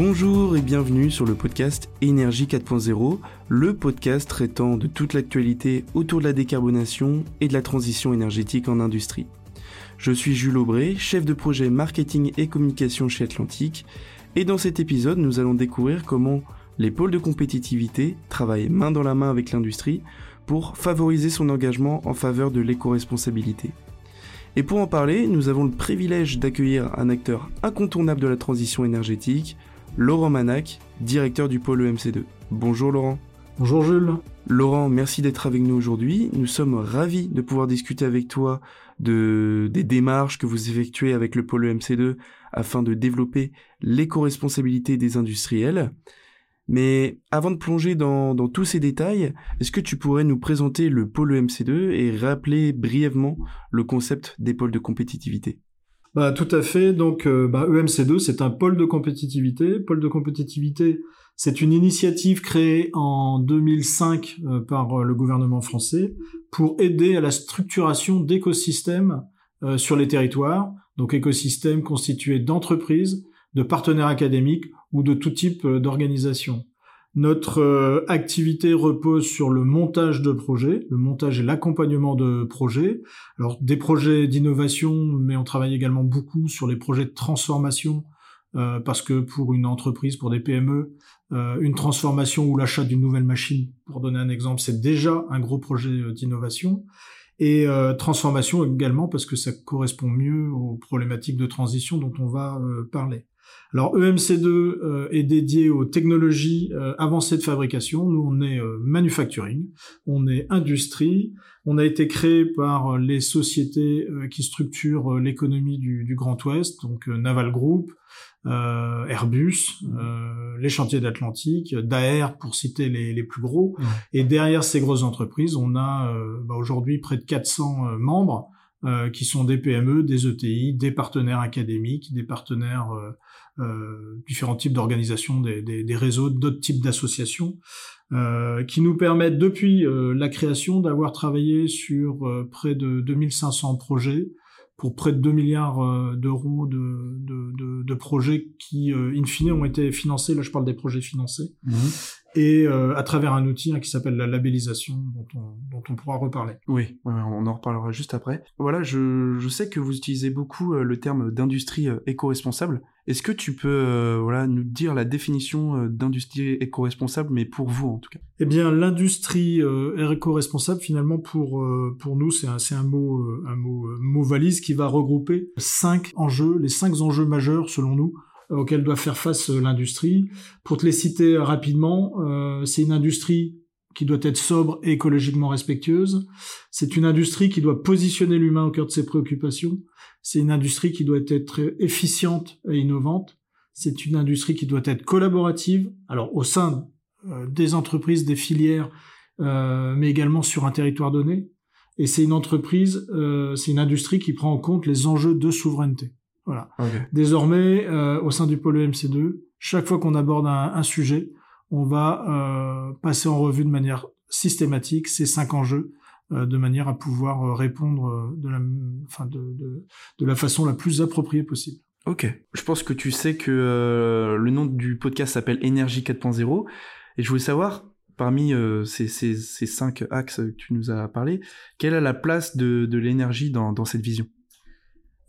Bonjour et bienvenue sur le podcast Énergie 4.0, le podcast traitant de toute l'actualité autour de la décarbonation et de la transition énergétique en industrie. Je suis Jules Aubray, chef de projet marketing et communication chez Atlantique, et dans cet épisode nous allons découvrir comment les pôles de compétitivité travaillent main dans la main avec l'industrie pour favoriser son engagement en faveur de l'éco-responsabilité. Et pour en parler, nous avons le privilège d'accueillir un acteur incontournable de la transition énergétique, Laurent Manac, directeur du pôle EMC2. Bonjour Laurent. Bonjour Jules. Laurent, merci d'être avec nous aujourd'hui. Nous sommes ravis de pouvoir discuter avec toi de, des démarches que vous effectuez avec le pôle EMC2 afin de développer l'éco-responsabilité des industriels. Mais avant de plonger dans, dans tous ces détails, est-ce que tu pourrais nous présenter le pôle EMC2 et rappeler brièvement le concept des pôles de compétitivité? Bah, tout à fait. Donc, euh, bah, EMC2, c'est un pôle de compétitivité. Pôle de compétitivité, c'est une initiative créée en 2005 euh, par euh, le gouvernement français pour aider à la structuration d'écosystèmes sur les territoires. Donc, écosystèmes constitués d'entreprises, de partenaires académiques ou de tout type d'organisations. Notre euh, activité repose sur le montage de projets, le montage et l'accompagnement de projets. Alors des projets d'innovation, mais on travaille également beaucoup sur les projets de transformation, euh, parce que pour une entreprise, pour des PME, euh, une transformation ou l'achat d'une nouvelle machine, pour donner un exemple, c'est déjà un gros projet d'innovation. Et transformation également parce que ça correspond mieux aux problématiques de transition dont on va parler. Alors EMC2 euh, est dédié aux technologies euh, avancées de fabrication. Nous, on est euh, manufacturing, on est industrie. On a été créé par les sociétés qui structurent l'économie du, Grand Ouest, donc Naval Group, Airbus, les chantiers d'Atlantique, Daer pour citer les, plus gros. Et derrière ces grosses entreprises, on a bah, aujourd'hui près de 400 membres euh, qui sont des PME, des ETI, des partenaires académiques, des partenaires euh, euh différents types d'organisations, des, des, des, réseaux, d'autres types d'associations, euh, qui nous permettent depuis la création d'avoir travaillé sur près de 2500 projets pour près de 2 milliards d'euros de, de, de, de, projets qui, in fine, ont été financés. Là, je parle des projets financés. Mmh et euh, à travers un outil hein, qui s'appelle la labellisation, dont on, dont on pourra reparler. Oui, on en reparlera juste après. Voilà, je, je sais que vous utilisez beaucoup euh, le terme d'industrie euh, éco-responsable. Est-ce que tu peux voilà, nous dire la définition d'industrie éco-responsable, mais pour vous en tout cas? Eh bien, l'industrie éco-responsable, finalement, pour, pour nous, c'est un, un, mot, un mot, mot valise qui va regrouper cinq enjeux, les cinq enjeux majeurs selon nous auxquels doit faire face euh, l'industrie. Pour te les citer rapidement, euh, c'est une industrie qui doit être sobre et écologiquement respectueuse. C'est une industrie qui doit positionner l'humain au cœur de ses préoccupations. C'est une industrie qui doit être efficiente et innovante. C'est une industrie qui doit être collaborative, alors au sein euh, des entreprises, des filières, mais également sur un territoire donné. Et c'est une entreprise, c'est une industrie qui prend en compte les enjeux de souveraineté. Voilà. Désormais, euh, au sein du pôle EMC2, chaque fois qu'on aborde un, sujet, on va euh, passer en revue de manière systématique ces cinq enjeux euh, de manière à pouvoir répondre de la, enfin de, de, de, la façon la plus appropriée possible. Ok. Je pense que tu sais que le nom du podcast s'appelle Énergie 4.0 et je voulais savoir parmi ces, ces, ces, cinq axes que tu nous as parlé, quelle est la place de, de l'énergie dans, dans cette vision?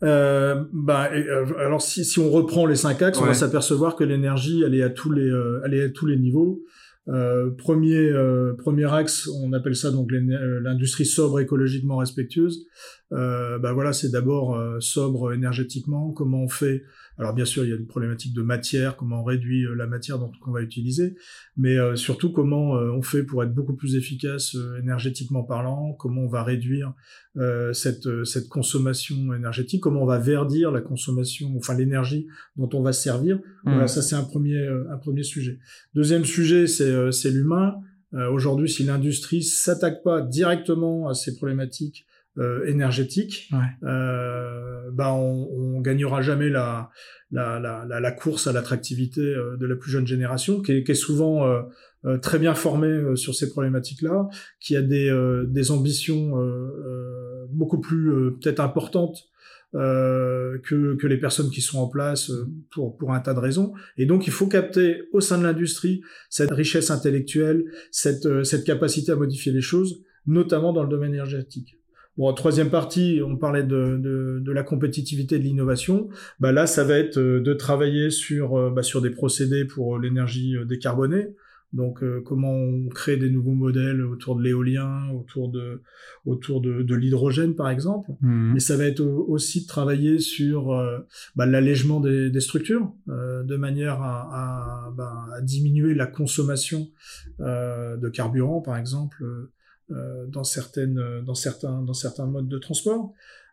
Euh, bah, euh, alors si, si on reprend les cinq axes, on va s'apercevoir que l'énergie, elle est à tous les, euh, elle est à tous les niveaux. Euh, premier, euh, premier axe, on appelle ça donc l'industrie sobre écologiquement respectueuse. Euh, bah voilà, c'est d'abord sobre énergétiquement. Comment on fait alors bien sûr, il y a une problématique de matière, comment on réduit euh, la matière qu'on va utiliser, mais euh, surtout comment euh, on fait pour être beaucoup plus efficace énergétiquement parlant, comment on va réduire cette, cette consommation énergétique, comment on va verdir la consommation, enfin l'énergie dont on va se servir. Voilà, mmh. ça c'est un premier, un premier sujet. Deuxième sujet, c'est l'humain. Aujourd'hui, si l'industrie s'attaque pas directement à ces problématiques euh, énergétique, euh, bah on, on gagnera jamais la, la, la, la course à l'attractivité euh, de la plus jeune génération, qui est, qui est souvent euh, très bien formée sur ces problématiques-là, qui a des, des ambitions beaucoup plus peut-être importantes que, que les personnes qui sont en place pour, pour un tas de raisons. Et donc, il faut capter au sein de l'industrie cette richesse intellectuelle, cette, cette capacité à modifier les choses, notamment dans le domaine énergétique. Bon, troisième partie, on parlait de, de, de la compétitivité de l'innovation. Bah là, ça va être euh, de travailler sur, euh, bah, sur des procédés pour euh, l'énergie décarbonée. Donc, comment on crée des nouveaux modèles autour de l'éolien, autour de, autour de, de l'hydrogène, par exemple. Mmh. Mais ça va être aussi de travailler sur bah, l'allègement des, des, structures, de manière à, à, bah, à, diminuer la consommation de carburant, par exemple euh, dans certaines, euh, dans certains, dans certains modes de transport.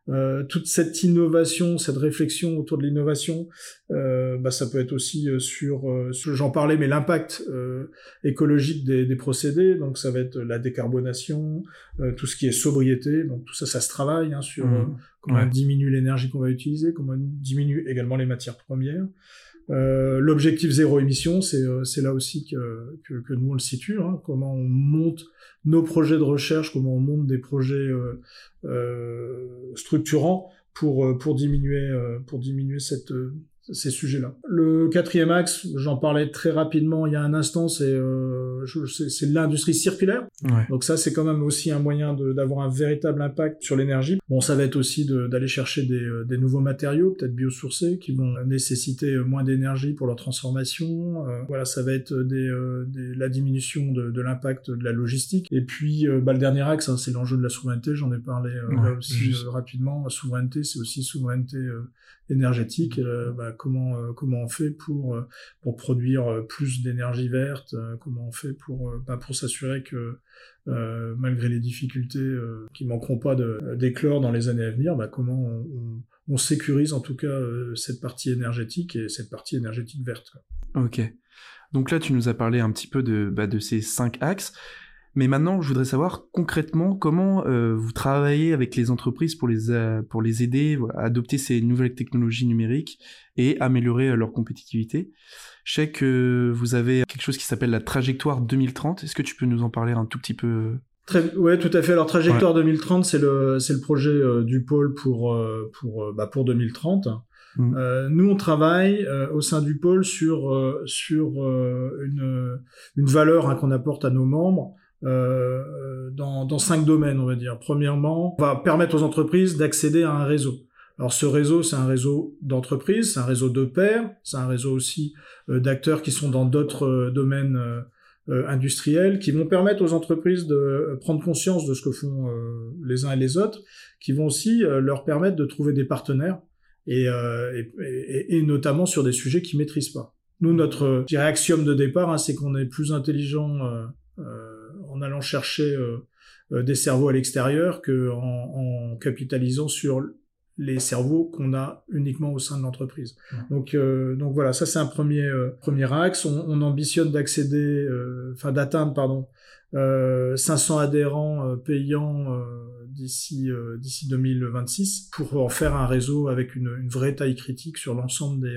Euh, toute cette innovation, cette réflexion autour de l'innovation, euh, bah, ça peut être aussi sur, j'en parlais, mais l'impact écologique des, des, procédés. Donc ça va être la décarbonation, tout ce qui est sobriété. Donc tout ça, ça se travaille hein, sur mmh. comment on diminue l'énergie qu'on va utiliser, comment on diminue également les matières premières. Euh, L'objectif zéro émission, c'est euh, là aussi que, que, que, nous on le situe, hein, comment on monte nos projets de recherche, comment on monte des projets euh, euh structurants pour, pour, diminuer, pour diminuer cette, ces sujets-là. Le quatrième axe, j'en parlais très rapidement il y a un instant, c'est euh, c'est l'industrie circulaire. Donc ça, c'est quand même aussi un moyen d'avoir un véritable impact sur l'énergie. Bon, ça va être aussi d'aller chercher des, euh, des, nouveaux matériaux, peut-être biosourcés, qui vont nécessiter euh, moins d'énergie pour leur transformation. Euh, voilà, ça va être des, des la diminution de, de l'impact de la logistique. Et puis, bah, le dernier axe, hein, c'est l'enjeu de la souveraineté. J'en ai parlé là aussi rapidement. La souveraineté, c'est aussi souveraineté énergétique. Bah, comment euh, comment on fait pour euh, pour produire euh, plus d'énergie verte comment on fait pour bah, pour s'assurer que malgré les difficultés qui manqueront pas d'éclore dans les années à venir bah, comment on, on, sécurise en tout cas cette partie énergétique et cette partie énergétique verte ok donc là tu nous as parlé un petit peu de de ces cinq axes mais maintenant, je voudrais savoir concrètement comment euh, vous travaillez avec les entreprises pour les, euh, pour les aider à adopter ces nouvelles technologies numériques et améliorer euh, leur compétitivité. Je sais que vous avez quelque chose qui s'appelle la trajectoire 2030. Est-ce que tu peux nous en parler un tout petit peu Très, ouais, tout à fait. Alors trajectoire 2030, c'est le c'est le projet du pôle pour pour bah, pour 2030. Mmh. Euh, nous, on travaille au sein du pôle sur sur une une valeur hein, qu'on apporte à nos membres euh, dans, dans cinq domaines, on va dire. Premièrement, on va permettre aux entreprises d'accéder à un réseau. Alors ce réseau, c'est un réseau d'entreprises, c'est un réseau de pairs, c'est un réseau aussi euh, d'acteurs qui sont dans d'autres euh, domaines industriels, qui vont permettre aux entreprises de prendre conscience de ce que font les uns et les autres, qui vont aussi leur permettre de trouver des partenaires, et, et, et, notamment sur des sujets qu'ils maîtrisent pas. Nous, notre axiome de départ, hein, c'est qu'on est plus intelligent en allant chercher euh, euh, des cerveaux à l'extérieur que en, capitalisant sur les cerveaux qu'on a uniquement au sein de l'entreprise. Donc, euh, donc voilà, ça c'est un premier premier axe. On, ambitionne d'accéder, enfin d'atteindre pardon, 500 adhérents payants d'ici d'ici 2026 pour en faire un réseau avec une, vraie taille critique sur l'ensemble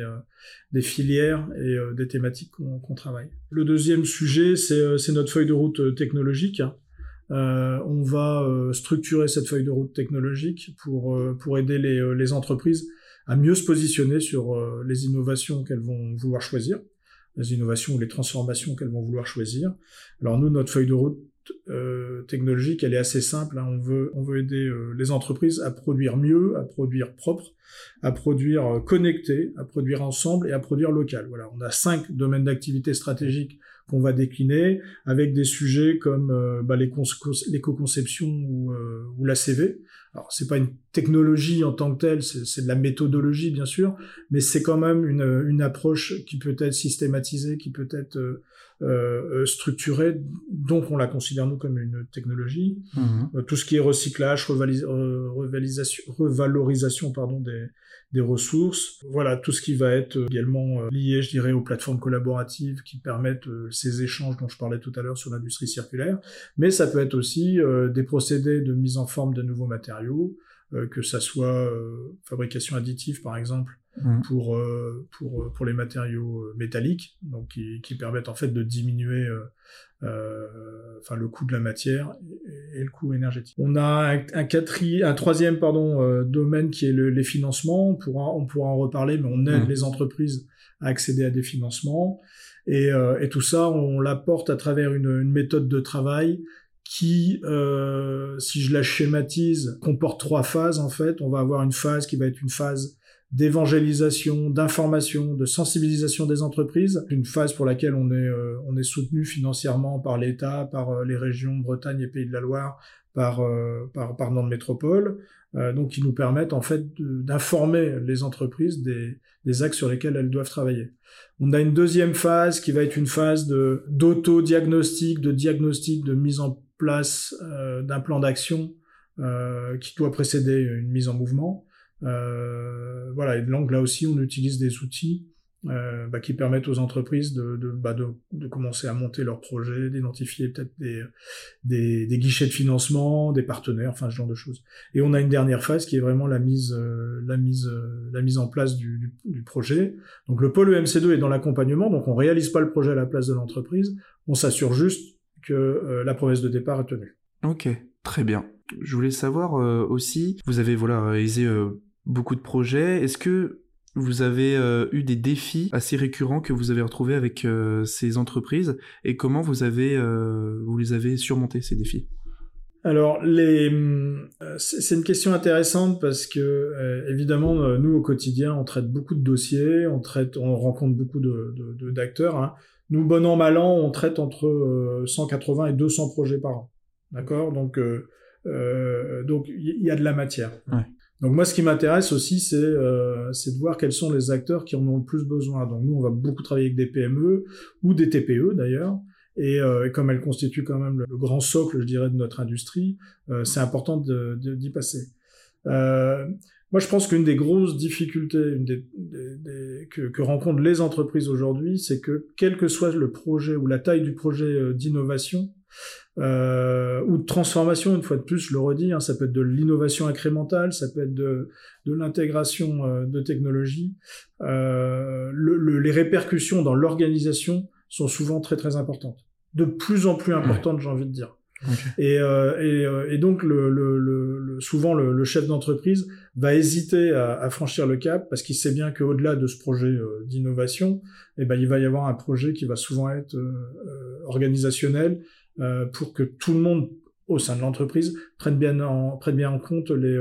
des filières et euh, des thématiques qu'on travaille. Le deuxième sujet, c'est euh, notre feuille de route euh, technologique. on va structurer cette feuille de route technologique pour, pour aider les entreprises à mieux se positionner sur les innovations qu'elles vont vouloir choisir, les innovations ou les transformations qu'elles vont vouloir choisir. Alors nous, notre feuille de route euh, technologique, elle est assez simple. Hein. On veut, on veut aider euh, les entreprises à produire mieux, à produire propre, à produire euh, connecté, à produire ensemble et à produire local. Voilà, on a cinq domaines d'activité stratégiques qu'on va décliner avec des sujets comme euh, bah, l'éco-conception ou, ou la CV. Alors c'est pas une technologie en tant que telle, c'est de la méthodologie bien sûr, mais c'est quand même une, une approche qui peut être systématisée, qui peut être euh, structurée, donc on la considère nous comme une technologie. Euh, tout ce qui est recyclage, revalorisation pardon, des, des ressources. Voilà, tout ce qui va être également euh, lié, je dirais, aux plateformes collaboratives qui permettent euh, ces échanges dont je parlais tout à l'heure sur l'industrie circulaire. Mais ça peut être aussi des procédés de mise en forme de nouveaux matériaux, que ça soit fabrication additive par exemple, mmh. pour, pour, pour les matériaux métalliques, donc qui, qui, permettent en fait de diminuer enfin, le coût de la matière et, le coût énergétique. On a un, un, un troisième pardon, domaine qui est le, les financements. On pourra, on pourra en reparler, mais on aide mmh. les entreprises à accéder à des financements. Et, et tout ça, on l'apporte à travers une, une méthode de travail qui, euh, si je la schématise, comporte trois phases en fait. On va avoir une phase qui va être une phase d'évangélisation, d'information, de sensibilisation des entreprises, une phase pour laquelle on est, euh, on est soutenu financièrement par l'État, par euh, les régions Bretagne et Pays de la Loire, par, euh, par, par Nantes Métropole, donc qui nous permettent en fait d'informer les entreprises des, des axes sur lesquels elles doivent travailler. On a une deuxième phase qui va être une phase de d'auto-diagnostic, de diagnostic, de mise en place euh, d'un plan d'action euh, qui doit précéder une mise en mouvement. Euh, voilà, et donc là aussi, on utilise des outils euh, bah, qui permettent aux entreprises de, bah, de, de, commencer à monter leurs projets, d'identifier peut-être des, des, guichets de financement, des partenaires, enfin ce genre de choses. Et on a une dernière phase qui est vraiment la mise, euh, la mise, la mise en place du, du, projet. Donc le pôle EMC2 est dans l'accompagnement, donc on réalise pas le projet à la place de l'entreprise, on s'assure juste que la promesse de départ est tenue. Ok, très bien. Je voulais savoir aussi, vous avez voilà réalisé beaucoup de projets. Est-ce que vous avez eu des défis assez récurrents que vous avez retrouvés avec ces entreprises et comment vous avez vous les avez surmontés ces défis? Alors, les, c'est une question intéressante parce que évidemment, nous au quotidien, on traite beaucoup de dossiers, on traite, on rencontre beaucoup de, d'acteurs. Hein. Nous, bon an, mal an, on traite entre 180 euh, et 200 projets par an. D'accord? Donc, euh, euh, donc il y, a de la matière. Donc moi, ce qui m'intéresse aussi, c'est euh, de voir quels sont les acteurs qui en ont le plus besoin. Donc nous, on va beaucoup travailler avec des PME ou des TPE d'ailleurs. Et, euh, comme elles constituent quand même le, grand socle, je dirais, de notre industrie, euh, c'est important d'y de, passer. Euh, moi, je pense qu'une des grosses difficultés une des, des, que, que, rencontrent les entreprises aujourd'hui, c'est que quel que soit le projet ou la taille du projet euh, d'innovation euh, ou de transformation, une fois de plus, je le redis, hein, ça peut être de l'innovation incrémentale, ça peut être de, de l'intégration euh, de technologies. Euh, le, le, les répercussions dans l'organisation sont souvent très très importantes, de plus en plus importantes, j'ai envie de dire. Et, euh, et, euh, et, donc, le, le, le souvent, le, chef d'entreprise va hésiter à, à, franchir le cap parce qu'il sait bien qu'au-delà de ce projet euh, d'innovation, eh ben, il va y avoir un projet qui va souvent être euh, pour que tout le monde au sein de l'entreprise prenne bien en prenne bien en compte les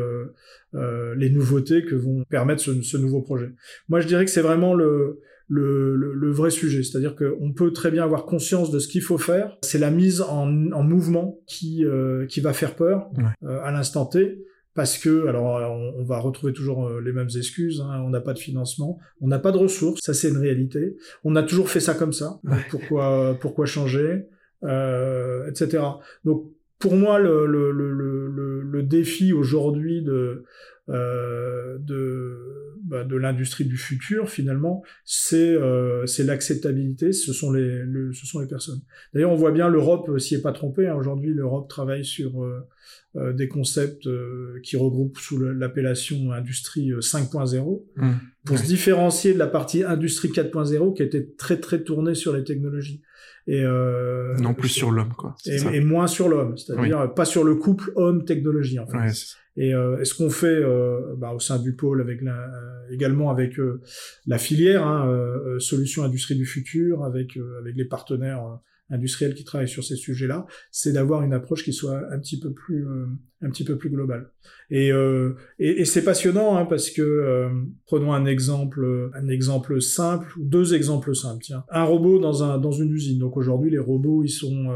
les nouveautés que vont permettre ce, ce nouveau projet. Moi, je dirais que c'est vraiment le le, le, vrai sujet. C'est-à-dire qu'on peut très bien avoir conscience de ce qu'il faut faire. C'est la mise en, en mouvement qui, euh, qui va faire peur euh, à l'instant T. Parce que, alors, on, va retrouver toujours euh, les mêmes excuses. Hein. on n'a pas de financement, on n'a pas de ressources. Ça, c'est une réalité. On a toujours fait ça comme ça. pourquoi, pourquoi changer, etc. Donc, pour moi, le, le, le, le défi aujourd'hui de euh, de, bah, de l'industrie du futur finalement, c'est euh, c'est l'acceptabilité, ce sont les ce sont les personnes. D'ailleurs, on voit bien l'Europe s'y est pas trompée. Hein. Aujourd'hui, l'Europe travaille sur euh, euh des concepts euh, qui regroupent sous l'appellation industrie 5.0 mmh. pour se différencier de la partie industrie 4.0 qui était très très tournée sur les technologies. Et euh, non plus sur l'homme quoi. Et, et, moins sur l'homme, c'est-à-dire pas sur le couple homme-technologie en fait. Ouais, et, euh, ce qu'on fait euh, bah, au sein du pôle, avec la, euh, également avec euh, la filière, hein, euh, Solutions Industrie du Futur, avec, avec les partenaires industriels qui travaillent sur ces sujets-là, c'est d'avoir une approche qui soit un petit peu plus euh, un petit peu plus globale. Et, euh, et, et c'est passionnant hein, parce que euh, prenons un exemple un exemple simple deux exemples simples. Tiens, un robot dans un dans une usine. Donc aujourd'hui les robots ils sont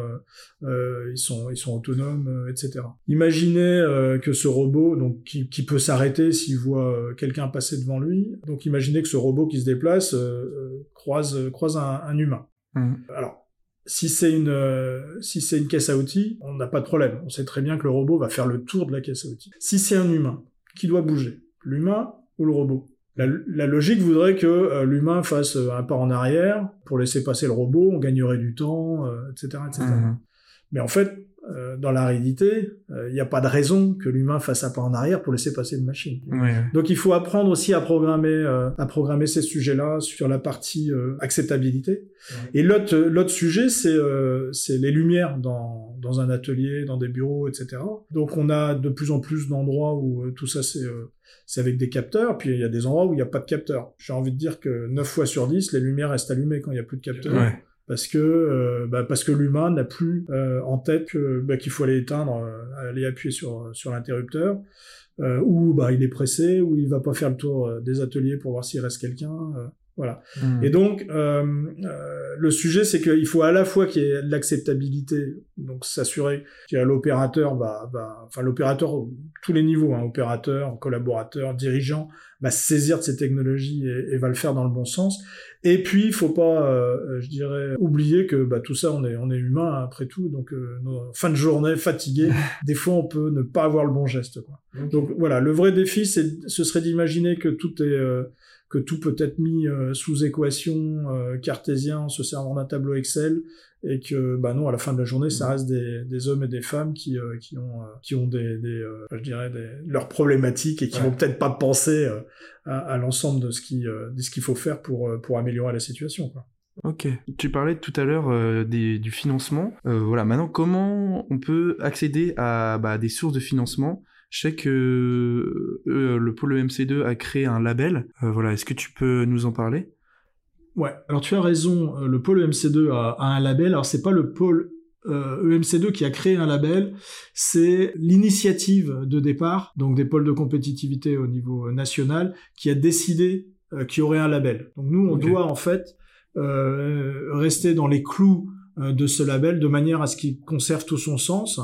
euh, ils sont ils sont autonomes etc. Imaginez que ce robot donc qui, qui peut s'arrêter s'il voit quelqu'un passer devant lui. Donc imaginez que ce robot qui se déplace croise croise un, un humain. Mmh. Alors si c'est une euh, si c'est une caisse à outils, on n'a pas de problème. On sait très bien que le robot va faire le tour de la caisse à outils. Si c'est un humain qui doit bouger, l'humain ou le robot? La, la logique voudrait que euh, l'humain fasse euh, un pas en arrière pour laisser passer le robot, on gagnerait du temps, etc., etc. Mmh. Mais en fait, euh, dans l'aridité, euh, il n'y a pas de raison que l'humain fasse un pas en arrière pour laisser passer une machine. Donc il faut apprendre aussi à programmer, euh, à programmer ces sujets-là sur la partie acceptabilité. Et l'autre, l'autre sujet, c'est c'est les lumières dans dans un atelier, dans des bureaux, etc. Donc on a de plus en plus d'endroits où tout ça c'est c'est avec des capteurs, puis il y a des endroits où il n'y a pas de capteurs. J'ai envie de dire que 9 fois sur 10, les lumières restent allumées quand il n'y a plus de capteurs parce que euh, bah, parce que l'humain n'a plus euh, en tête que bah, qu'il faut aller éteindre, euh, aller appuyer sur sur l'interrupteur, ou bah il est pressé, ou il va pas faire le tour des ateliers pour voir s'il reste quelqu'un. voilà. Hmm. Et donc le sujet c'est qu'il faut à la fois qu'il y ait de l'acceptabilité, donc s'assurer qu'il y a l'opérateur, bah, bah, enfin l'opérateur tous les niveaux, hein, opérateur, collaborateur, dirigeant, va saisir de ces technologies et, et, va le faire dans le bon sens. Et puis, il faut pas, euh, je dirais, oublier que bah, tout ça, on est, on est humain hein, après tout. Donc, euh, fin de journée, fatigué, des fois, on peut ne pas avoir le bon geste. Quoi. Donc voilà, le vrai défi, c'est, ce serait d'imaginer que tout est, euh, que tout peut être mis euh, sous équation cartésien en se servant d'un tableau Excel et que bah non à la fin de la journée ça mm. reste des, des hommes et des femmes qui euh, qui ont euh, qui ont des, des euh, je dirais des, leurs problématiques et qui vont peut-être pas penser à, à l'ensemble de ce qui de ce qu'il faut faire pour pour améliorer la situation quoi. Ok. Tu parlais tout à l'heure du financement. voilà. Maintenant, comment on peut accéder à bah, des sources de financement? Je sais que le pôle EMC2 a créé un label. voilà. Est-ce que tu peux nous en parler? Ouais, alors tu as raison, euh, le pôle EMC2 a, un label, alors c'est pas le pôle euh, EMC2 qui a créé un label, c'est l'initiative de départ, donc des pôles de compétitivité au niveau national, qui a décidé euh, qu'il y aurait un label. Donc nous, on doit en fait euh, rester dans les clous de ce label de manière à ce qu'il conserve tout son sens.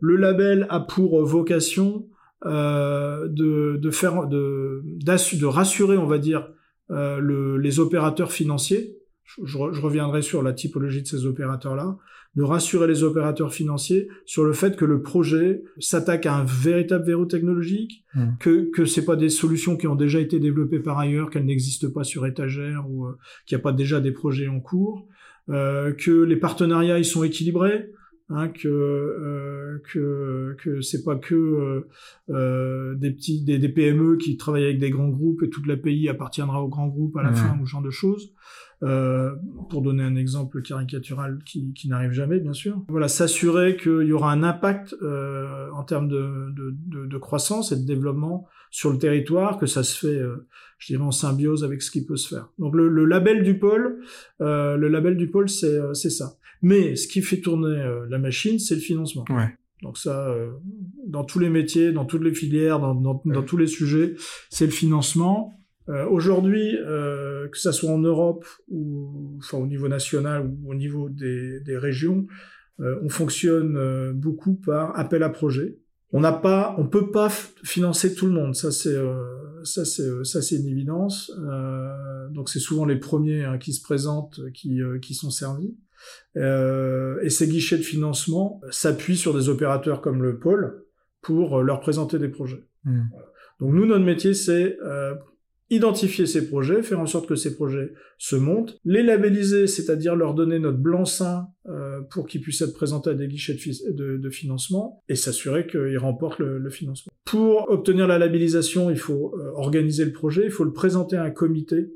Le label a pour vocation de, de faire, de, de rassurer, on va dire, euh, le, les opérateurs financiers, je, je, reviendrai sur la typologie de ces opérateurs-là, de rassurer les opérateurs financiers sur le fait que le projet s'attaque à un véritable verrou technologique, mmh. que que c'est pas des solutions qui ont déjà été développées par ailleurs, qu'elles n'existent pas sur étagère ou euh, qu'il n'y a pas déjà des projets en cours, euh, que les partenariats ils sont équilibrés, Hein, que euh, que que c'est pas que euh, euh des petits des, des, PME qui travaillent avec des grands groupes et toute la pays appartiendra aux grands groupes à la fin ou ce genre de choses. Euh, pour donner un exemple caricatural qui, qui n'arrive jamais, bien sûr. Voilà, s'assurer qu'il y aura un impact euh, en termes de, de, de, de, croissance et de développement sur le territoire, que ça se fait, euh, je dirais, en symbiose avec ce qui peut se faire. Donc le, le label du pôle, euh, le label du pôle, c'est ça. Mais ce qui fait tourner euh, la machine, c'est le financement. Ouais. Donc ça, euh, dans tous les métiers, dans toutes les filières, dans, dans, dans tous les sujets, c'est le financement. Euh, Aujourd'hui, euh, que ça soit en Europe ou enfin au niveau national ou au niveau des, des régions, euh, on fonctionne beaucoup par appel à projet. On n'a pas, on peut pas financer tout le monde. Ça c'est ça c'est ça c'est une évidence. donc c'est souvent les premiers hein, qui se présentent qui qui sont servis. Euh, et ces guichets de financement s'appuient sur des opérateurs comme le pôle pour euh, leur présenter des projets. Hmm. Donc nous, notre métier, c'est euh, identifier ces projets, faire en sorte que ces projets se montent, les labelliser, c'est-à-dire leur donner notre blanc-seing euh, pour qu'ils puissent être présentés à des guichets de, de, de financement et s'assurer qu'ils remportent le, le, financement. Pour obtenir la labellisation, il faut organiser le projet, il faut le présenter à un comité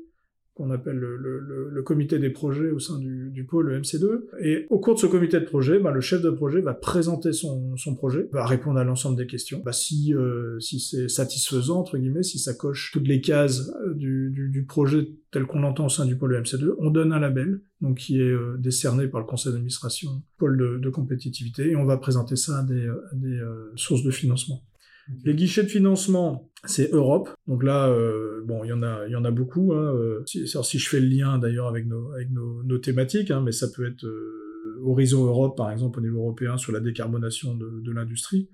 qu'on appelle le, comité des projets au sein du, pôle MC2. Et au cours de ce comité de projet, bah, le chef de projet va présenter son, projet, va répondre à l'ensemble des questions. Bah, si euh, si c'est satisfaisant, entre guillemets, si ça coche toutes les cases euh, du, projet tel qu'on l'entend au sein du pôle MC2, on donne un label, donc qui est euh, décerné par le conseil d'administration, pôle de, compétitivité, et on va présenter ça à des sources de financement. Les guichets de financement, c'est Europe. Donc là, euh, bon, il y en a, il y en a beaucoup. Hein, euh. si, je fais le lien d'ailleurs avec nos, avec nos, thématiques, hein, mais ça peut être euh, Horizon Europe, par exemple, au niveau européen, sur la décarbonation de, l'industrie,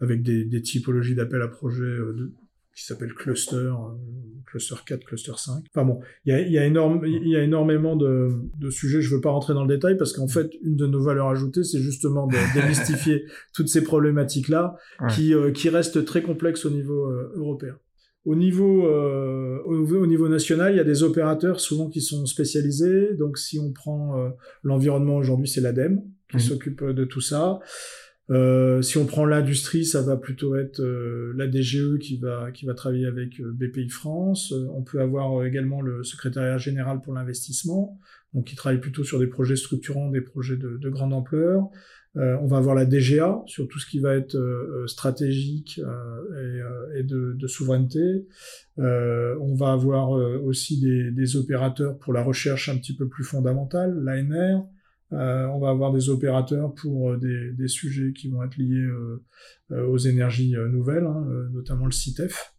avec des, typologies d'appel à projets qui s'appelle Cluster, euh, Cluster 4, Cluster 5. Enfin bon, il y a, y, a y a énormément de, de sujets, je veux pas rentrer dans le détail, parce qu'en fait, une de nos valeurs ajoutées, c'est justement de démystifier toutes ces problématiques-là, qui, euh, qui restent très complexes au niveau euh, européen. Au niveau, euh, au, niveau national, il y a des opérateurs souvent qui sont spécialisés. Donc, si on prend l'environnement aujourd'hui, c'est l'ADEME qui mmh. s'occupe de tout ça. Euh, si on prend l'industrie, ça va plutôt être euh, la DGE qui va qui va travailler avec euh, BPI France. on peut avoir également le secrétariat général pour l'investissement, donc qui travaille plutôt sur des projets structurants, des projets de, de grande ampleur. on va avoir la DGA sur tout ce qui va être stratégique et, et de, de, souveraineté. on va avoir aussi des, des opérateurs pour la recherche un petit peu plus fondamentale, l'ANR. Euh, on va avoir des opérateurs pour euh, des, sujets qui vont être liés euh, aux énergies nouvelles, hein, notamment le CITEF.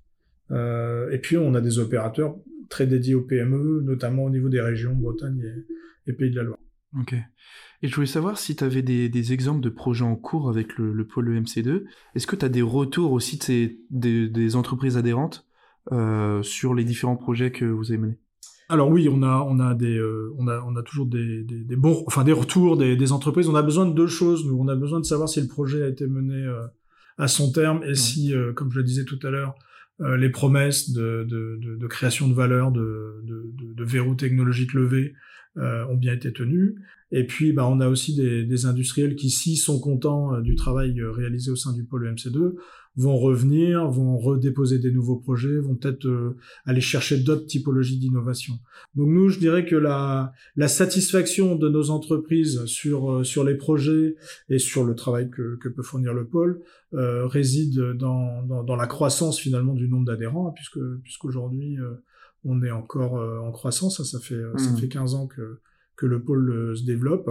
et puis on a des opérateurs très dédiés aux PME, notamment au niveau des régions Bretagne et, Pays de la Loire. Ok. Et je voulais savoir si tu avais des, exemples de projets en cours avec le, le pôle EMC2. Est-ce que tu as des retours aussi de des, entreprises adhérentes sur les différents projets que vous avez menés? Alors oui, on a on a des euh, on a on a toujours des, des, des, bons enfin des retours des, des, entreprises. On a besoin de deux choses. Nous, on a besoin de savoir si le projet a été mené euh, à son terme et si, euh, comme je le disais tout à l'heure, les promesses de, de, de, de, création de valeur, de, de, de verrou technologique levé ont bien été tenues. Et puis, bah, on a aussi des, des industriels qui, s'ils sont contents du travail réalisé au sein du pôle MC2, vont revenir, vont redéposer des nouveaux projets, vont peut-être euh, aller chercher d'autres typologies d'innovation. Donc nous, je dirais que la, la satisfaction de nos entreprises sur, euh, sur les projets et sur le travail que, que peut fournir le pôle euh, réside dans, dans, dans, la croissance finalement du nombre d'adhérents, hein, puisque puisqu'aujourd'hui euh, on est encore en croissance, ça, fait ça mmh. fait 15 ans que que le pôle euh, se développe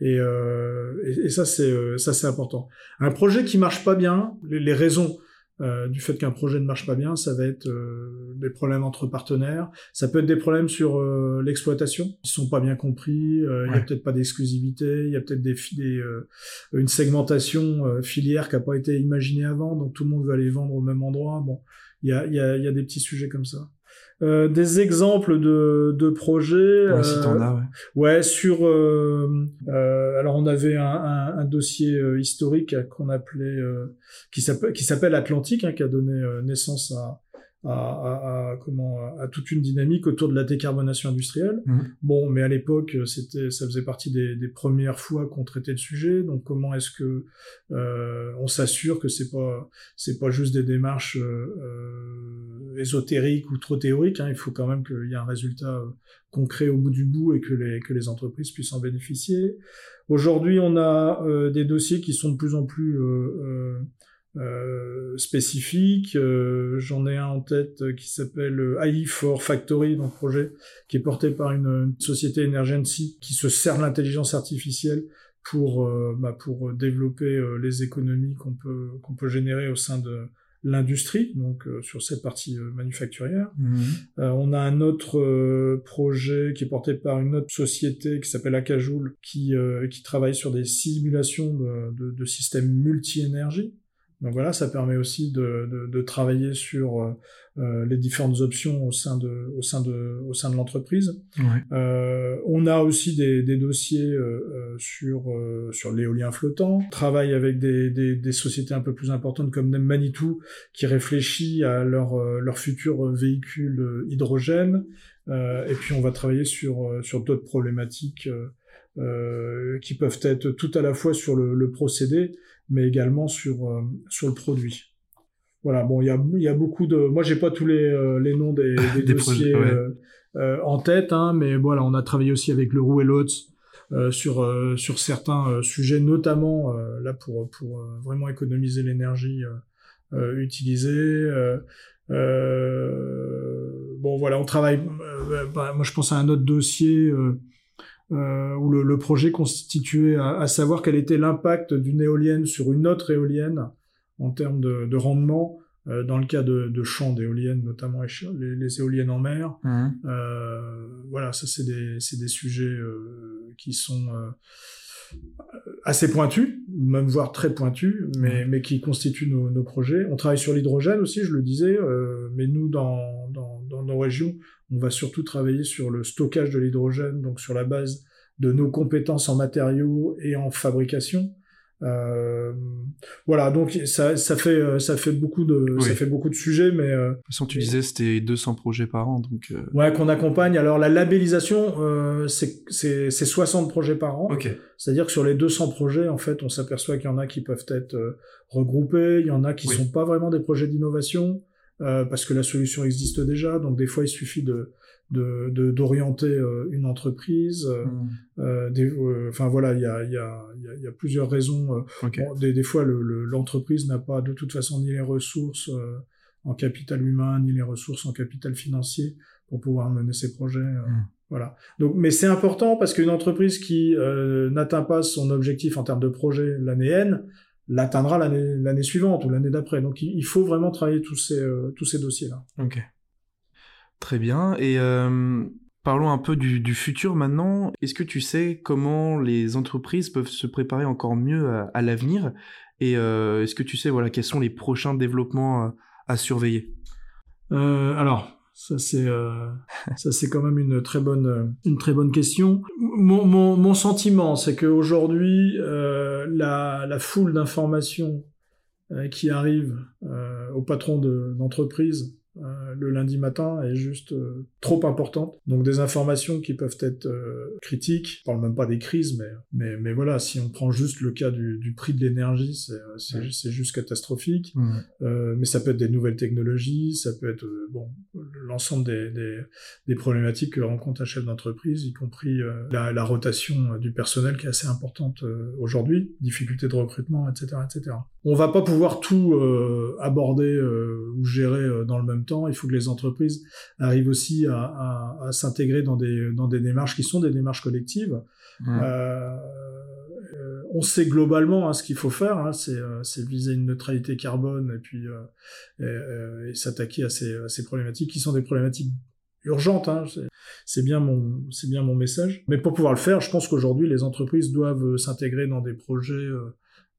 et, euh, et, et ça c'est euh, ça c'est important. Un projet qui marche pas bien, les, raisons euh, du fait qu'un projet ne marche pas bien, ça va être euh, des problèmes entre partenaires, ça peut être des problèmes sur euh, l'exploitation, qui sont pas bien compris, il y a peut-être pas d'exclusivité, il y a peut-être des, des une segmentation filière qui a pas été imaginée avant, donc tout le monde veut aller vendre au même endroit. Bon, il y a, y, a, y a des petits sujets comme ça. Euh, des exemples de, de projets. Ouais, si t'en as, ouais. Ouais, sur. Euh, euh, alors on avait un, un, un dossier historique qu'on appelait, qui s'appelle Atlantique, hein, qui a donné naissance à, à, à, à, comment à toute une dynamique autour de la décarbonation industrielle. Mmh. Bon, mais à l'époque, c'était ça faisait partie des, des premières fois qu'on traitait le sujet. Donc, comment est-ce que euh, on s'assure que c'est pas c'est pas juste des démarches euh, ésotériques ou trop théoriques. Hein. Il faut quand même qu'il y ait un résultat concret au bout du bout et que les que les entreprises puissent en bénéficier. Aujourd'hui, on a euh, des dossiers qui sont de plus en plus euh, euh, euh, spécifique. Euh, j'en ai un en tête qui s'appelle AI for Factory, donc projet qui est porté par une, société Emergency qui se sert de l'intelligence artificielle pour euh, bah, pour développer les économies qu'on peut qu'on peut générer au sein de l'industrie, donc sur cette partie manufacturière. Mmh. on a un autre projet qui est porté par une autre société qui s'appelle Akajoule, qui, qui travaille sur des simulations de, de, de systèmes multi-énergie. Donc voilà, ça permet aussi de, de, de travailler sur euh, euh, les différentes options au sein de, au sein de, au sein de l'entreprise. Ouais. Euh, on a aussi des, des dossiers euh, euh sur sur l'éolien flottant. On travaille avec des, des, des, sociétés un peu plus importantes comme Manitou qui réfléchit à leur leur futur véhicule hydrogène. et puis on va travailler sur sur d'autres problématiques. qui peuvent être tout à la fois sur le, le procédé, mais également sur euh, sur le produit. Voilà, bon, il y a, y a beaucoup de. Moi, j'ai pas tous les, euh, les noms des, des, des dossiers euh, en tête, hein, mais voilà, on a travaillé aussi avec le Roux et Lotz sur sur certains sujets, notamment là pour pour vraiment économiser l'énergie utilisée. bon, voilà, on travaille. Bah, moi, je pense à un autre dossier euh, où le, le, projet constituait à, à savoir quel était l'impact d'une éolienne sur une autre éolienne en termes de, de rendement euh, dans le cas de, de champs d'éoliennes, notamment les, les, éoliennes en mer. Mmh. Euh, voilà, ça c'est des, des sujets euh, qui sont assez pointus, même voire très pointus, mais, mmh. mais qui constituent nos, nos, projets. On travaille sur l'hydrogène aussi, je le disais, mais nous, dans nos régions, on va surtout travailler sur le stockage de l'hydrogène, donc sur la base de nos compétences en matériaux et en fabrication. Euh, voilà, donc ça, ça fait ça fait beaucoup de ça fait beaucoup de sujets, mais de toute façon tu disais c'était 200 projets par an, donc ouais qu'on accompagne. Alors la labellisation c'est c'est c'est 60 projets par an. C'est-à-dire que sur les 200 projets, en fait, on s'aperçoit qu'il y en a qui peuvent être regroupés, il y en a qui sont pas vraiment des projets d'innovation. Euh, parce que la solution existe déjà. Donc des fois, il suffit de d'orienter euh, une entreprise. Euh, mmh. enfin voilà, il y a, y, a, y a plusieurs raisons. des, des, fois, l'entreprise n'a pas de toute façon ni les ressources en capital humain, ni les ressources en capital financier pour pouvoir mener ses projets. Mmh. Voilà. Donc, mais c'est important parce qu'une entreprise qui n'atteint pas son objectif en termes de projet l'année N, l'atteindra l'année suivante ou l'année d'après. Donc il faut vraiment travailler tous ces, euh, tous ces dossiers-là. Ok. Très bien. Et euh, parlons un peu du, du futur maintenant. Est-ce que tu sais comment les entreprises peuvent se préparer encore mieux à, l'avenir? Et euh, est-ce que tu sais voilà, quels sont les prochains développements à surveiller? Alors, ça c'est euh, ça c'est quand même une très bonne une très bonne question. Mon, mon, mon sentiment c'est qu'aujourd'hui euh, la, la foule d'informations euh, qui arrivent euh, au patron d'entreprise euh, le lundi matin est juste euh, trop importante. Donc des informations qui peuvent être euh, critiques, je parle même pas des crises, mais, mais, mais voilà, si on prend juste le cas du, du prix de l'énergie, c'est juste catastrophique. mais ça peut être des nouvelles technologies, ça peut être bon l'ensemble des, des, des, problématiques que rencontre un chef d'entreprise, y compris la, la, rotation du personnel qui est assez importante aujourd'hui, difficulté de recrutement, etc., etc. On va pas pouvoir tout aborder ou gérer dans le même il faut que les entreprises arrivent aussi à, s'intégrer dans des, dans des démarches qui sont des démarches collectives. Euh, euh, on sait globalement hein, ce qu'il faut faire, hein, euh, c'est viser une neutralité carbone et puis et, s'attaquer à ces, ces, problématiques qui sont des problématiques urgentes. Hein, c'est bien mon c'est bien mon message. Mais pour pouvoir le faire, je pense qu'aujourd'hui les entreprises doivent s'intégrer dans des projets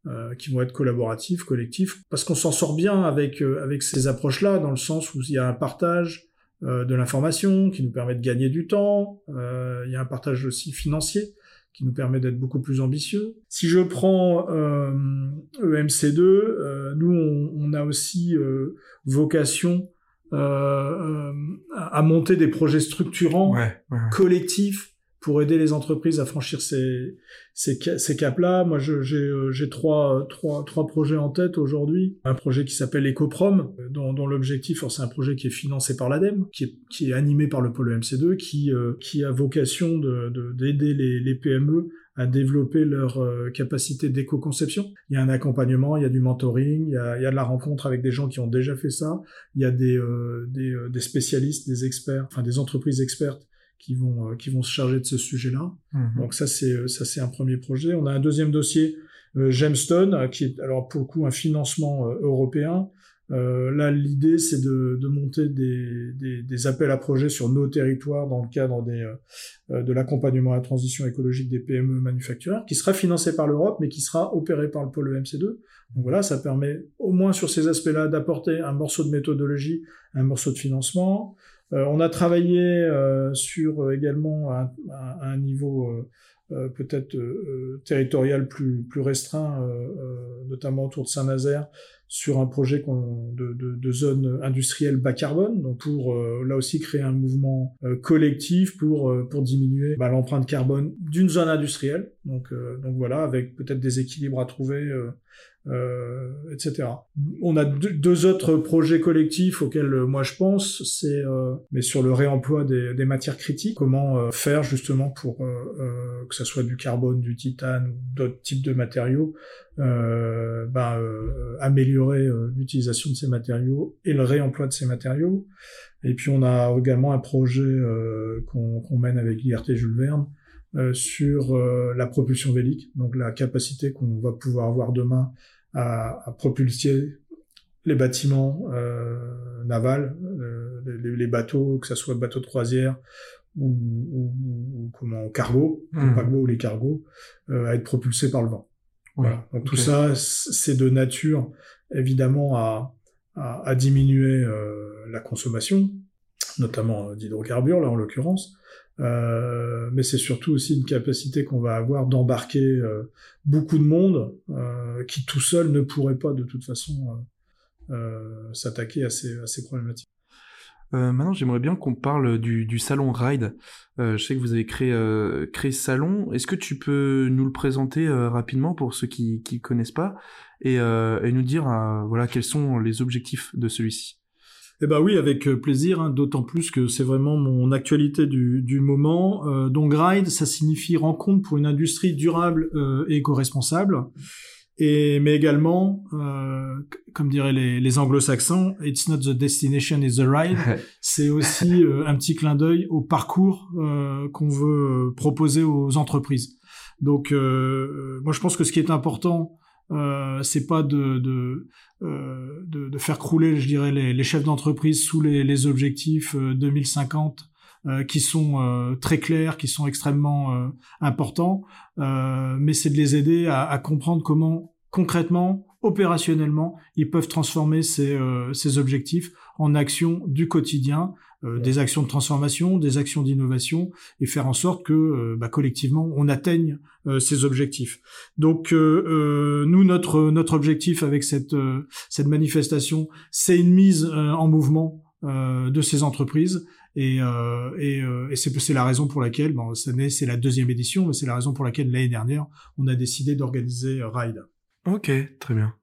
euh, qui vont être collaboratifs, collectifs, parce qu'on s'en sort bien avec euh, avec ces approches-là, dans le sens où il y a un partage euh, de l'information qui nous permet de gagner du temps, il y a un partage aussi financier qui nous permet d'être beaucoup plus ambitieux. Si je prends EMC2, nous on, on, a aussi vocation à monter des projets structurants, collectifs, pour aider les entreprises à franchir ces, ces, ces caps-là. Moi, j'ai euh, trois, trois, trois projets en tête aujourd'hui. Un projet qui s'appelle Ecoprom, euh, dont, dont l'objectif, c'est un projet qui est financé par l'ADEME, qui est, qui est animé par le pôle MC2, qui, euh, qui a vocation d'aider de, les, les PME à développer leur capacité d'éco-conception. Il y a un accompagnement, il y a du mentoring, il y a, il y a de la rencontre avec des gens qui ont déjà fait ça, il y a des, des, des spécialistes, des experts, enfin des entreprises expertes qui vont euh, qui vont se charger de ce sujet-là. Mhm. Donc ça c'est euh, ça c'est un premier projet. On a un deuxième dossier euh, Gemstone qui est alors pour le coup un financement européen. là, l'idée, c'est de, de, monter des, des, des, appels à projets sur nos territoires dans le cadre des, de l'accompagnement à la transition écologique des PME manufacturières, qui sera financé par l'Europe, mais qui sera opéré par le pôle EMC2. Donc voilà, ça permet au moins sur ces aspects-là d'apporter un morceau de méthodologie, un morceau de financement. Euh, on a travaillé euh, sur euh, également un, un, niveau peut-être territorial plus, plus restreint, notamment autour de Saint-Nazaire, sur un projet de, de, de, zone industrielle bas carbone, donc pour là aussi créer un mouvement collectif pour pour diminuer bah, l'empreinte carbone d'une zone industrielle. Donc donc voilà, avec peut-être des équilibres à trouver euh, etc. On a deux, autres projets collectifs auxquels euh, moi je pense, c'est euh, mais sur le réemploi des, des matières critiques, comment euh, faire justement pour euh, que ça soit du carbone, du titane ou d'autres types de matériaux, ben, améliorer l'utilisation de ces matériaux et le réemploi de ces matériaux. Et puis on a également un projet qu'on mène avec l'IRT Jules Verne sur euh, la propulsion vélique, donc la capacité qu'on va pouvoir avoir demain à, à propulser les bâtiments euh, navals, les, les, bateaux, que ce soit bateaux de croisière ou, ou, ou comment cargo, les mmh. paquebots ou les cargos, à être propulsés par le vent. voilà. Donc tout ça, c'est de nature évidemment à, à, à diminuer la consommation, notamment d'hydrocarbures là en l'occurrence, Euh, mais c'est surtout aussi une capacité qu'on va avoir d'embarquer euh, beaucoup de monde euh, qui tout seul ne pourrait pas de toute façon s'attaquer à ces, à ces problématiques. Euh, maintenant, j'aimerais bien qu'on parle du, du, salon Ride. Euh, je sais que vous avez créé, euh, créé ce salon. Est-ce que tu peux nous le présenter rapidement pour ceux qui ne connaissent pas et, et nous dire voilà quels sont les objectifs de celui-ci? Eh ben oui, avec plaisir, hein, d'autant plus que c'est vraiment mon actualité du, du moment. donc Ride, ça signifie rencontre pour une industrie durable et éco-responsable. Et, mais également, euh, comme diraient les, les anglo-saxons, it's not the destination, it's the ride. c'est aussi euh, un petit clin d'œil au parcours euh, qu'on veut proposer aux entreprises. Donc, euh, moi, je pense que ce qui est important, euh, c'est pas de de, de, de, faire crouler, je dirais, les, les chefs d'entreprise sous les, les objectifs 2050 euh, qui sont euh, très clairs, qui sont extrêmement euh, importants, mais c'est de les aider à, à, comprendre comment concrètement, opérationnellement, ils peuvent transformer ces, ces objectifs en actions du quotidien, des actions de transformation, des actions d'innovation, et faire en sorte que bah, collectivement on atteigne ces objectifs. Donc nous notre notre objectif avec cette cette manifestation, c'est une mise en mouvement de ces entreprises et, euh, et, euh, et c'est la raison pour laquelle, bon, cette année c'est la deuxième édition, mais c'est la raison pour laquelle l'année dernière on a décidé d'organiser euh, Ride. Ok, très bien.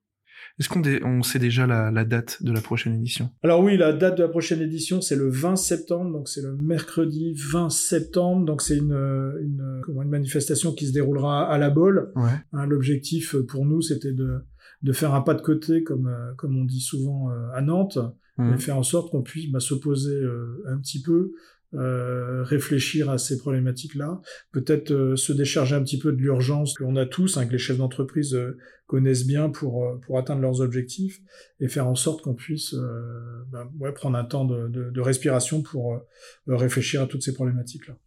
Est-ce qu'on on sait déjà la, la, date de la prochaine édition? Alors oui, la date de la prochaine édition, c'est le 20 septembre, donc c'est le mercredi 20 septembre, donc c'est une, une, une, manifestation qui se déroulera à la Bolle. Ouais. Hein, L'objectif pour nous, c'était de, de faire un pas de côté, comme, comme on dit souvent à Nantes, mmh. et faire en sorte qu'on puisse bah, s'opposer euh, un petit peu, euh, réfléchir à ces problématiques-là, peut-être euh, se décharger un petit peu de l'urgence qu'on a tous, hein, que les chefs d'entreprise euh, connaissent bien pour pour atteindre leurs objectifs, et faire en sorte qu'on puisse bah, prendre un temps de, respiration pour réfléchir à toutes ces problématiques-là.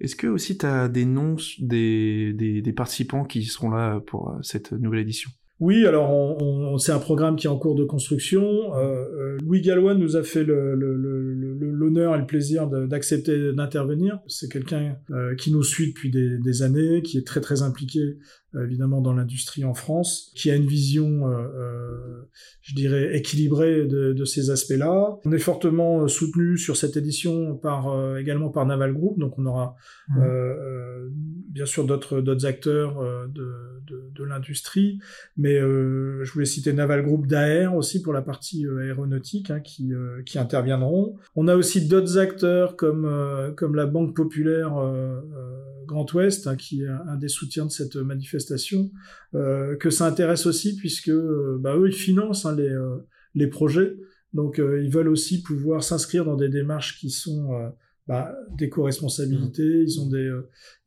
Est-ce que aussi tu as des noms des, des, participants qui seront là pour cette nouvelle édition? Oui, alors on, on, c'est un programme qui est en cours de construction. Euh, euh Louis Gallois nous a fait l'honneur le, le, et le plaisir d'accepter d'intervenir. C'est quelqu'un euh, qui nous suit depuis des, des, années, qui est très très impliqué évidemment dans l'industrie en France, qui a une vision, euh, euh, je dirais, équilibrée de, de ces aspects-là. On est fortement soutenu sur cette édition par également par Naval Group, donc on aura mmh. bien sûr d'autres d'autres acteurs de, de, de l'industrie, mais je voulais citer Naval Group d'AR aussi pour la partie aéronautique hein, qui qui interviendront. On a aussi d'autres acteurs comme comme la Banque Populaire Grand Ouest, hein, qui est un des soutiens de cette manifestation, euh, que ça intéresse aussi puisque euh, bah, eux ils financent hein, les, euh, les projets, donc ils veulent aussi pouvoir s'inscrire dans des démarches qui sont bah, d'éco-responsabilité, mmh. ils ont des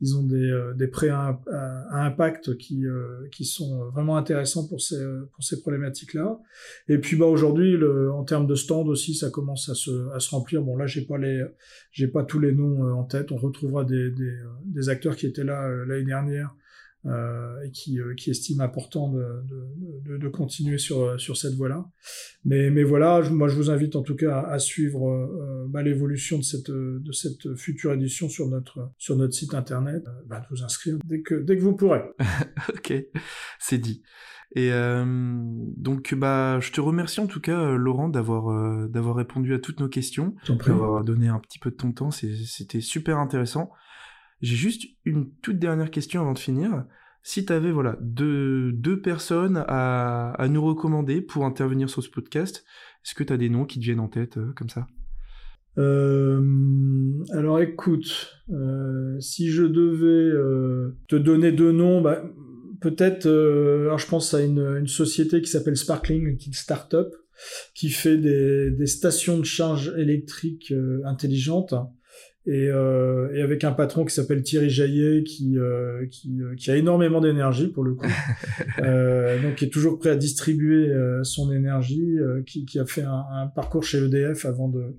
ils ont des, des prêts à, à, impact qui qui sont vraiment intéressants pour ces pour ces problématiques là. Et puis bah aujourd'hui en termes de stand aussi ça commence à se à se remplir. Bon là j'ai pas les j'ai pas tous les noms en tête. On retrouvera des des, des acteurs qui étaient là l'année dernière euh, et qui, euh, qui estime important de, de, de, continuer sur, sur cette voie-là. Mais, mais voilà, moi je vous invite en tout cas à, suivre euh, bah, l'évolution de cette, de cette future édition sur notre, sur notre site internet, bah, de vous inscrire dès que, dès que vous pourrez. ok, c'est dit. Et euh, donc, bah, je te remercie en tout cas, Laurent, d'avoir d'avoir répondu à toutes nos questions, d'avoir donné un petit peu de ton temps. C'était super intéressant. J'ai juste une toute dernière question avant de finir. Si tu avais voilà, deux, deux personnes à, à, nous recommander pour intervenir sur ce podcast, est-ce que tu as des noms qui te viennent en tête euh, comme ça? Euh, alors écoute, euh, si je devais te donner deux noms, bah, peut-être, je pense à une, société qui s'appelle Sparkling, une petite start-up, qui fait des, des stations de charge électrique intelligentes et, euh, et, avec un patron qui s'appelle Thierry Jaillet qui euh, qui, euh, qui, a énormément d'énergie pour le coup euh, donc qui est toujours prêt à distribuer euh, son énergie euh, qui, qui, a fait un, un, parcours chez EDF avant de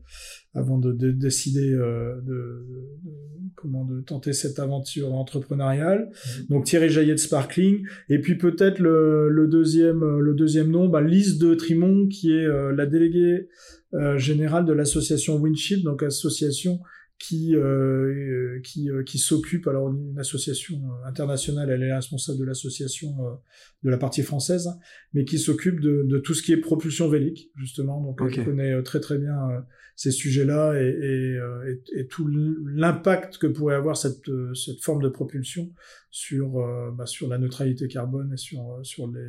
avant de, de décider de, de, comment de tenter cette aventure entrepreneuriale mmh. donc Thierry Jaillet de Sparkling et puis peut-être le, le, deuxième le deuxième nom bah, Lise de Trimont qui est la déléguée générale de l'association Winship donc association qui euh, qui, qui s'occupe alors une association internationale elle est responsable de l'association de la partie française mais qui s'occupe de, de, tout ce qui est propulsion vélique justement donc elle connaît très très bien ces sujets-là et, et, et, tout l'impact que pourrait avoir cette cette forme de propulsion sur bah, sur la neutralité carbone et sur sur les,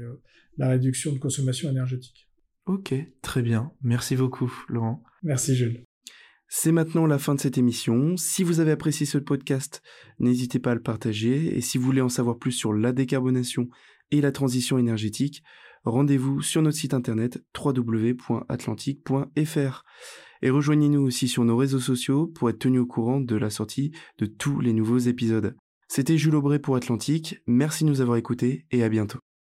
la réduction de consommation énergétique Ok, très bien. Merci beaucoup, Laurent. Merci, Jules. C'est maintenant la fin de cette émission. Si vous avez apprécié ce podcast, n'hésitez pas à le partager. Et si vous voulez en savoir plus sur la décarbonation et la transition énergétique, rendez-vous sur notre site internet www.atlantique.fr. Et rejoignez-nous aussi sur nos réseaux sociaux pour être tenu au courant de la sortie de tous les nouveaux épisodes. C'était Jules Aubray pour Atlantique. Merci de nous avoir écoutés et à bientôt.